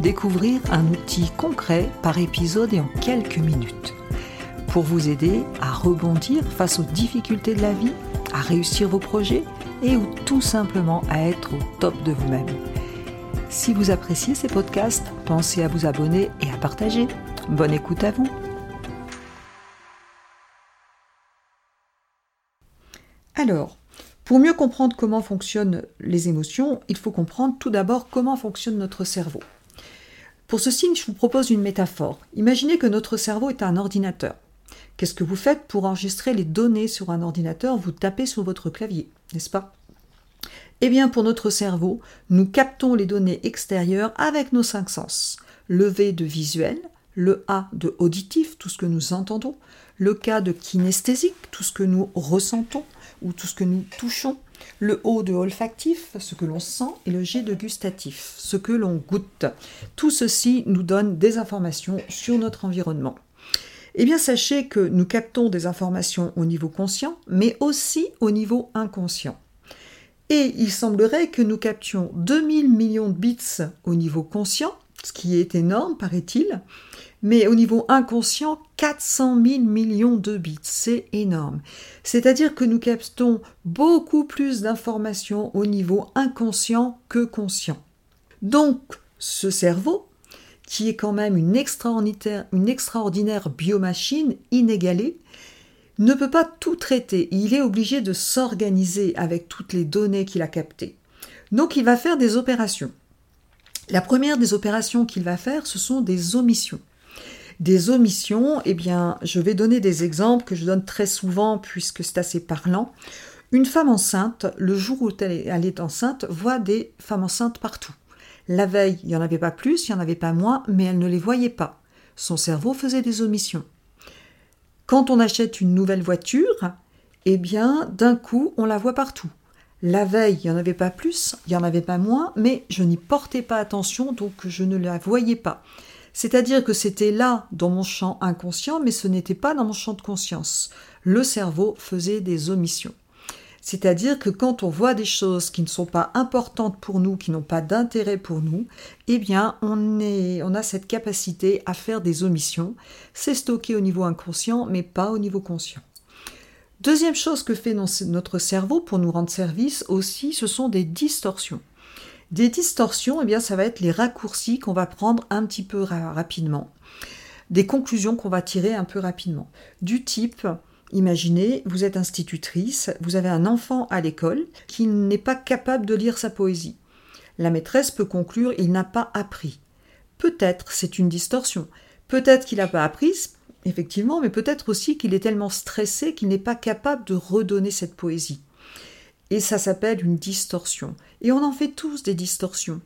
découvrir un outil concret par épisode et en quelques minutes. Pour vous aider à rebondir face aux difficultés de la vie, à réussir vos projets et ou tout simplement à être au top de vous-même. Si vous appréciez ces podcasts, pensez à vous abonner et à partager. Bonne écoute à vous. Alors, pour mieux comprendre comment fonctionnent les émotions, il faut comprendre tout d'abord comment fonctionne notre cerveau. Pour ceci, je vous propose une métaphore. Imaginez que notre cerveau est un ordinateur. Qu'est-ce que vous faites pour enregistrer les données sur un ordinateur? Vous tapez sur votre clavier, n'est-ce pas? Eh bien, pour notre cerveau, nous captons les données extérieures avec nos cinq sens. Le V de visuel, le A de auditif, tout ce que nous entendons, le K de kinesthésique, tout ce que nous ressentons, ou tout ce que nous touchons, le O de olfactif, ce que l'on sent, et le G de gustatif, ce que l'on goûte. Tout ceci nous donne des informations sur notre environnement. Eh bien, sachez que nous captons des informations au niveau conscient, mais aussi au niveau inconscient. Et il semblerait que nous captions 2000 millions de bits au niveau conscient, ce qui est énorme, paraît-il, mais au niveau inconscient, 400 000 millions de bits, c'est énorme. C'est-à-dire que nous captons beaucoup plus d'informations au niveau inconscient que conscient. Donc, ce cerveau, qui est quand même une extraordinaire, une extraordinaire biomachine inégalée, ne peut pas tout traiter. Il est obligé de s'organiser avec toutes les données qu'il a captées. Donc il va faire des opérations. La première des opérations qu'il va faire, ce sont des omissions. Des omissions, eh bien, je vais donner des exemples que je donne très souvent puisque c'est assez parlant. Une femme enceinte, le jour où elle est enceinte, voit des femmes enceintes partout. La veille, il n'y en avait pas plus, il n'y en avait pas moins, mais elle ne les voyait pas. Son cerveau faisait des omissions. Quand on achète une nouvelle voiture, eh bien, d'un coup, on la voit partout. La veille, il n'y en avait pas plus, il n'y en avait pas moins, mais je n'y portais pas attention, donc je ne la voyais pas. C'est-à-dire que c'était là dans mon champ inconscient, mais ce n'était pas dans mon champ de conscience. Le cerveau faisait des omissions. C'est-à-dire que quand on voit des choses qui ne sont pas importantes pour nous, qui n'ont pas d'intérêt pour nous, eh bien, on, a cette capacité à faire des omissions. C'est stocké au niveau inconscient, mais pas au niveau conscient. Deuxième chose que fait notre cerveau pour nous rendre service aussi, ce sont des distorsions. Des distorsions, eh bien, ça va être les raccourcis qu'on va prendre un petit peu rapidement, des conclusions qu'on va tirer un peu rapidement. Du type, imaginez, vous êtes institutrice, vous avez un enfant à l'école qui n'est pas capable de lire sa poésie. La maîtresse peut conclure, il n'a pas appris. Peut-être c'est une distorsion. Peut-être qu'il n'a pas appris, effectivement, mais peut-être aussi qu'il est tellement stressé qu'il n'est pas capable de redonner cette poésie. Et ça s'appelle une distorsion. Et on en fait tous des distorsions.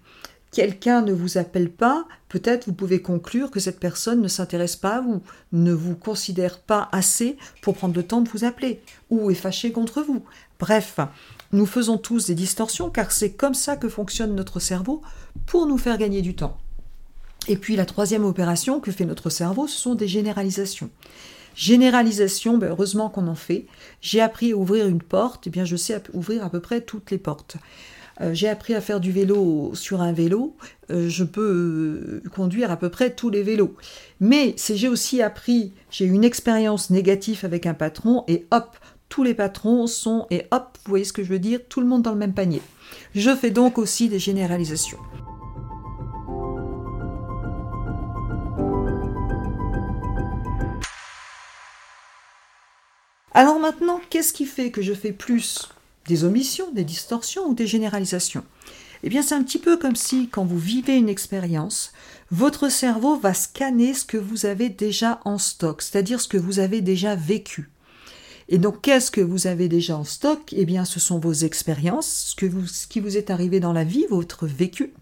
Quelqu'un ne vous appelle pas, peut-être vous pouvez conclure que cette personne ne s'intéresse pas à vous, ne vous considère pas assez pour prendre le temps de vous appeler, ou est fâché contre vous. Bref, nous faisons tous des distorsions car c'est comme ça que fonctionne notre cerveau pour nous faire gagner du temps. Et puis la troisième opération que fait notre cerveau, ce sont des généralisations. Généralisation, ben, heureusement qu'on en fait. J'ai appris à ouvrir une porte, et eh bien je sais ouvrir à peu près toutes les portes. Euh, j'ai appris à faire du vélo sur un vélo, euh, je peux euh, conduire à peu près tous les vélos. Mais j'ai aussi appris, j'ai eu une expérience négative avec un patron et hop, tous les patrons sont et hop, vous voyez ce que je veux dire, tout le monde dans le même panier. Je fais donc aussi des généralisations. Alors maintenant, qu'est-ce qui fait que je fais plus des omissions, des distorsions ou des généralisations? Eh bien, c'est un petit peu comme si, quand vous vivez une expérience, votre cerveau va scanner ce que vous avez déjà en stock, c'est-à-dire ce que vous avez déjà vécu. Et donc, qu'est-ce que vous avez déjà en stock? Eh bien, ce sont vos expériences, ce, qui vous est arrivé dans la vie, votre vécu.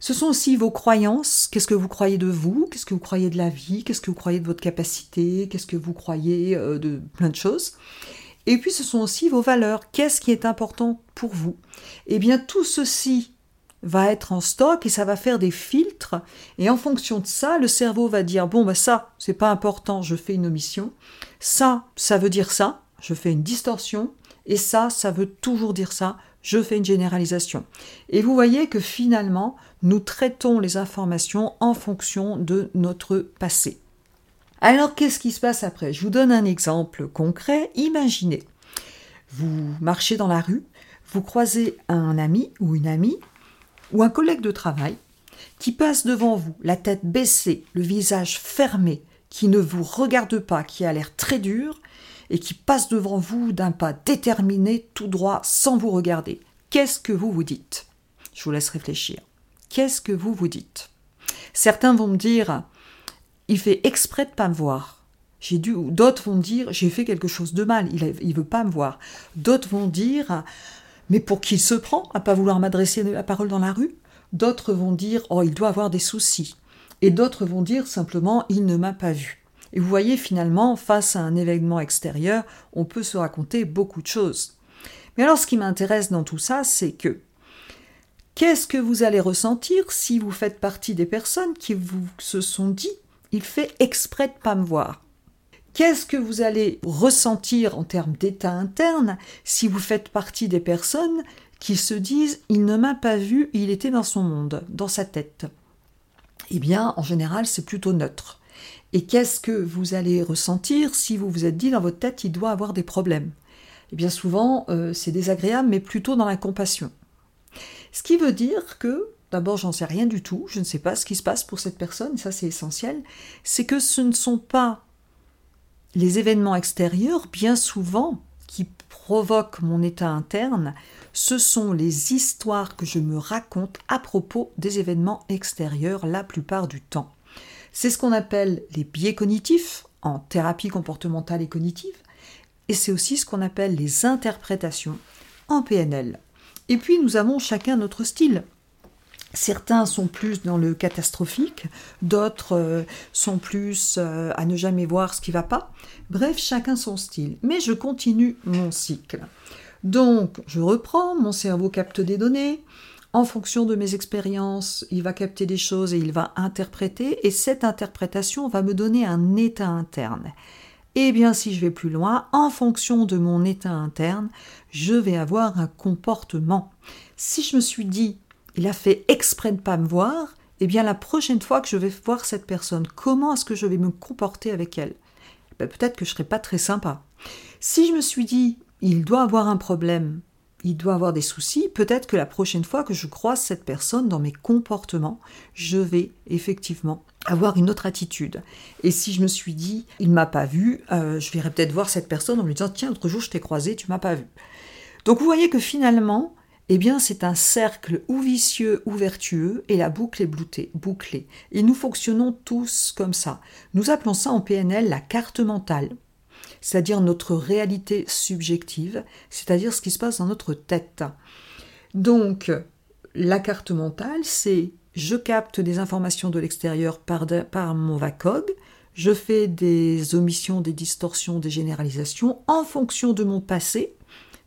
Ce sont aussi vos croyances. Qu'est-ce que vous croyez de vous? Qu'est-ce que vous croyez de la vie? Qu'est-ce que vous croyez de votre capacité? Qu'est-ce que vous croyez euh, de plein de choses Et puis ce sont aussi vos valeurs. Qu'est-ce qui est important pour vous? Eh bien tout ceci va être en stock et ça va faire des filtres. Et en fonction de ça, le cerveau va dire bon bah ça c'est pas important, je fais une omission. Ça, ça veut dire ça, je fais une distorsion. Et ça, ça veut toujours dire ça, je fais une généralisation. Et vous voyez que finalement, nous traitons les informations en fonction de notre passé. Alors, qu'est-ce qui se passe après? Je vous donne un exemple concret. Imaginez, vous marchez dans la rue, vous croisez un ami ou une amie ou un collègue de travail qui passe devant vous, la tête baissée, le visage fermé, qui ne vous regarde pas, qui a l'air très dur, et qui passe devant vous d'un pas déterminé, tout droit, sans vous regarder. Qu'est-ce que vous vous dites? Je vous laisse réfléchir. Qu'est-ce que vous vous dites? Certains vont me dire il fait exprès de pas me voir. J'ai dû, d'autres vont dire j'ai fait quelque chose de mal, il, ne veut pas me voir. D'autres vont dire mais pour qui il se prend à pas vouloir m'adresser la parole dans la rue? D'autres vont dire oh il doit avoir des soucis. Et d'autres vont dire simplement il ne m'a pas vu. Et vous voyez, finalement, face à un événement extérieur, on peut se raconter beaucoup de choses. Mais alors, ce qui m'intéresse dans tout ça, c'est que qu'est-ce que vous allez ressentir si vous faites partie des personnes qui vous se sont dit il fait exprès de pas me voir Qu'est-ce que vous allez ressentir en termes d'état interne si vous faites partie des personnes qui se disent il ne m'a pas vu, il était dans son monde, dans sa tête Eh bien, en général, c'est plutôt neutre. Et qu'est-ce que vous allez ressentir si vous vous êtes dit dans votre tête il doit avoir des problèmes? Eh bien souvent euh, c'est désagréable mais plutôt dans la compassion. Ce qui veut dire que d'abord j'en sais rien du tout, je ne sais pas ce qui se passe pour cette personne, ça c'est essentiel, c'est que ce ne sont pas les événements extérieurs bien souvent qui provoquent mon état interne, ce sont les histoires que je me raconte à propos des événements extérieurs la plupart du temps. C'est ce qu'on appelle les biais cognitifs en thérapie comportementale et cognitive, et c'est aussi ce qu'on appelle les interprétations en PNL. Et puis nous avons chacun notre style. Certains sont plus dans le catastrophique, d'autres euh, sont plus euh, à ne jamais voir ce qui va pas. Bref, chacun son style. Mais je continue mon cycle. Donc, je reprends, mon cerveau capte des données, en fonction de mes expériences, il va capter des choses et il va interpréter, et cette interprétation va me donner un état interne. Eh bien, si je vais plus loin, en fonction de mon état interne, je vais avoir un comportement. Si je me suis dit, il a fait exprès de ne pas me voir, eh bien, la prochaine fois que je vais voir cette personne, comment est-ce que je vais me comporter avec elle? Ben, Peut-être que je ne serai pas très sympa. Si je me suis dit, il doit avoir un problème, il doit avoir des soucis, peut-être que la prochaine fois que je croise cette personne dans mes comportements, je vais effectivement avoir une autre attitude. Et si je me suis dit, il m'a pas vu, euh, je verrais peut-être voir cette personne en lui disant, tiens, l'autre jour je t'ai croisé, tu m'as pas vu. Donc vous voyez que finalement, eh bien c'est un cercle ou vicieux ou vertueux et la boucle est bouclée. bouclée. Et nous fonctionnons tous comme ça. Nous appelons ça en PNL la carte mentale c'est-à-dire notre réalité subjective, c'est-à-dire ce qui se passe dans notre tête. Donc, la carte mentale, c'est je capte des informations de l'extérieur par, mon VACOG, je fais des omissions, des distorsions, des généralisations en fonction de mon passé,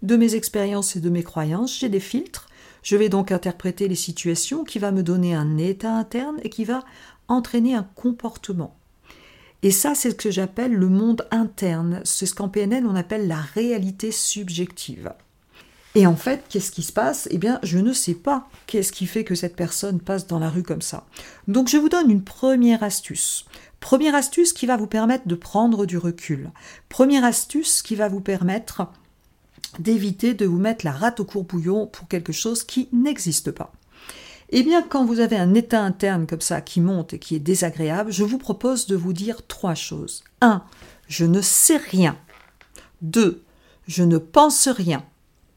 de mes expériences et de mes croyances, j'ai des filtres. Je vais donc interpréter les situations qui va me donner un état interne et qui va entraîner un comportement. Et ça, c'est ce que j'appelle le monde interne. C'est ce qu'en PNL, on appelle la réalité subjective. Et en fait, qu'est-ce qui se passe? Eh bien, je ne sais pas qu'est-ce qui fait que cette personne passe dans la rue comme ça. Donc, je vous donne une première astuce. Première astuce qui va vous permettre de prendre du recul. Première astuce qui va vous permettre d'éviter de vous mettre la rate au courbouillon pour quelque chose qui n'existe pas. Eh bien, quand vous avez un état interne comme ça qui monte et qui est désagréable, je vous propose de vous dire trois choses. 1. Je ne sais rien. 2. Je ne pense rien.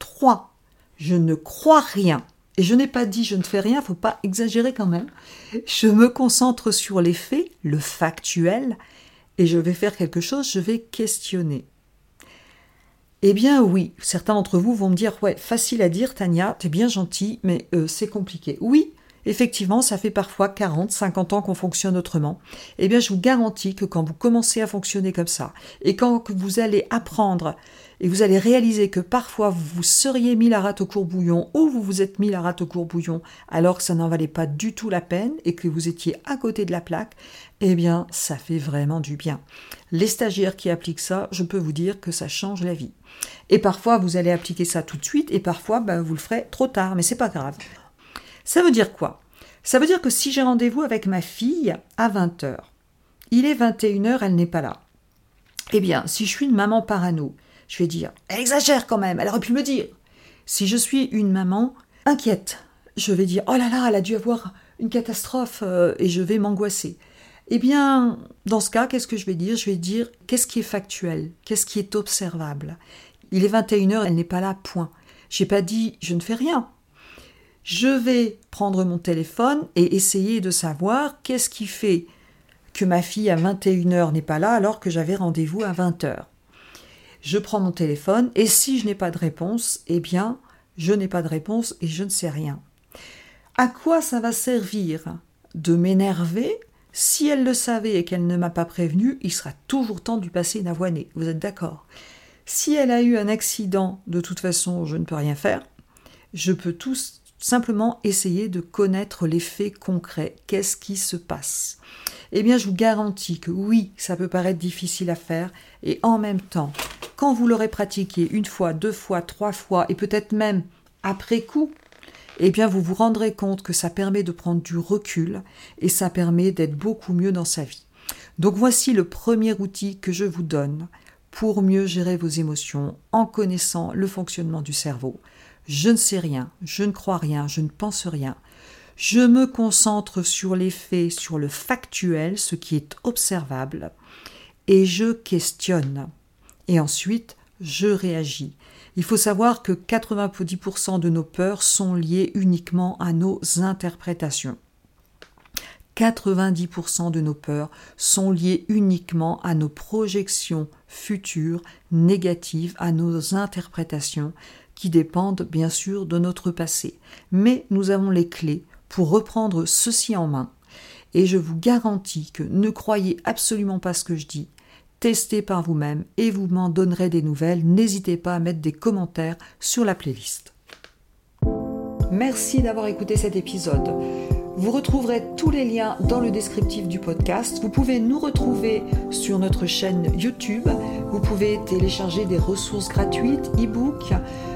3. Je ne crois rien. Et je n'ai pas dit je ne fais rien, faut pas exagérer quand même. Je me concentre sur les faits, le factuel, et je vais faire quelque chose, je vais questionner. Eh bien oui, certains d'entre vous vont me dire ouais, facile à dire Tania, t'es bien gentil, mais euh, c'est compliqué. Oui, effectivement, ça fait parfois 40, 50 ans qu'on fonctionne autrement. Eh bien, je vous garantis que quand vous commencez à fonctionner comme ça, et quand vous allez apprendre, et vous allez réaliser que parfois vous seriez mis la rate au courbouillon, ou vous vous êtes mis la rate au courbouillon, alors que ça n'en valait pas du tout la peine, et que vous étiez à côté de la plaque, eh bien, ça fait vraiment du bien. Les stagiaires qui appliquent ça, je peux vous dire que ça change la vie. Et parfois, vous allez appliquer ça tout de suite, et parfois, ben, vous le ferez trop tard, mais c'est pas grave. Ça veut dire quoi? Ça veut dire que si j'ai rendez-vous avec ma fille à 20h, il est 21h, elle n'est pas là. Eh bien, si je suis une maman parano, je vais dire Elle exagère quand même, elle aurait pu me dire. Si je suis une maman inquiète, je vais dire Oh là là, elle a dû avoir une catastrophe euh, et je vais m'angoisser. Eh bien, dans ce cas, qu'est-ce que je vais dire? Je vais dire qu'est-ce qui est factuel, qu'est-ce qui est observable? Il est 21h, elle n'est pas là, point. J'ai pas dit je ne fais rien. Je vais prendre mon téléphone et essayer de savoir qu'est-ce qui fait que ma fille à 21h n'est pas là alors que j'avais rendez-vous à 20h. Je prends mon téléphone et si je n'ai pas de réponse, eh bien, je n'ai pas de réponse et je ne sais rien. À quoi ça va servir de m'énerver si elle le savait et qu'elle ne m'a pas prévenu, il sera toujours temps de passer une avoinée. Vous êtes d'accord? Si elle a eu un accident, de toute façon, je ne peux rien faire. Je peux tout simplement essayer de connaître les faits concrets. Qu'est-ce qui se passe? Eh bien, je vous garantis que oui, ça peut paraître difficile à faire, et en même temps, quand vous l'aurez pratiqué une fois, deux fois, trois fois, et peut-être même après coup, eh bien vous vous rendrez compte que ça permet de prendre du recul et ça permet d'être beaucoup mieux dans sa vie. Donc voici le premier outil que je vous donne pour mieux gérer vos émotions en connaissant le fonctionnement du cerveau. Je ne sais rien, je ne crois rien, je ne pense rien. Je me concentre sur les faits, sur le factuel, ce qui est observable, et je questionne. Et ensuite, je réagis. Il faut savoir que 90% de nos peurs sont liées uniquement à nos interprétations. 90% de nos peurs sont liées uniquement à nos projections futures négatives, à nos interprétations qui dépendent bien sûr de notre passé. Mais nous avons les clés pour reprendre ceci en main. Et je vous garantis que ne croyez absolument pas ce que je dis, testez par vous-même et vous m'en donnerez des nouvelles. N'hésitez pas à mettre des commentaires sur la playlist. Merci d'avoir écouté cet épisode. Vous retrouverez tous les liens dans le descriptif du podcast. Vous pouvez nous retrouver sur notre chaîne YouTube. Vous pouvez télécharger des ressources gratuites, e-books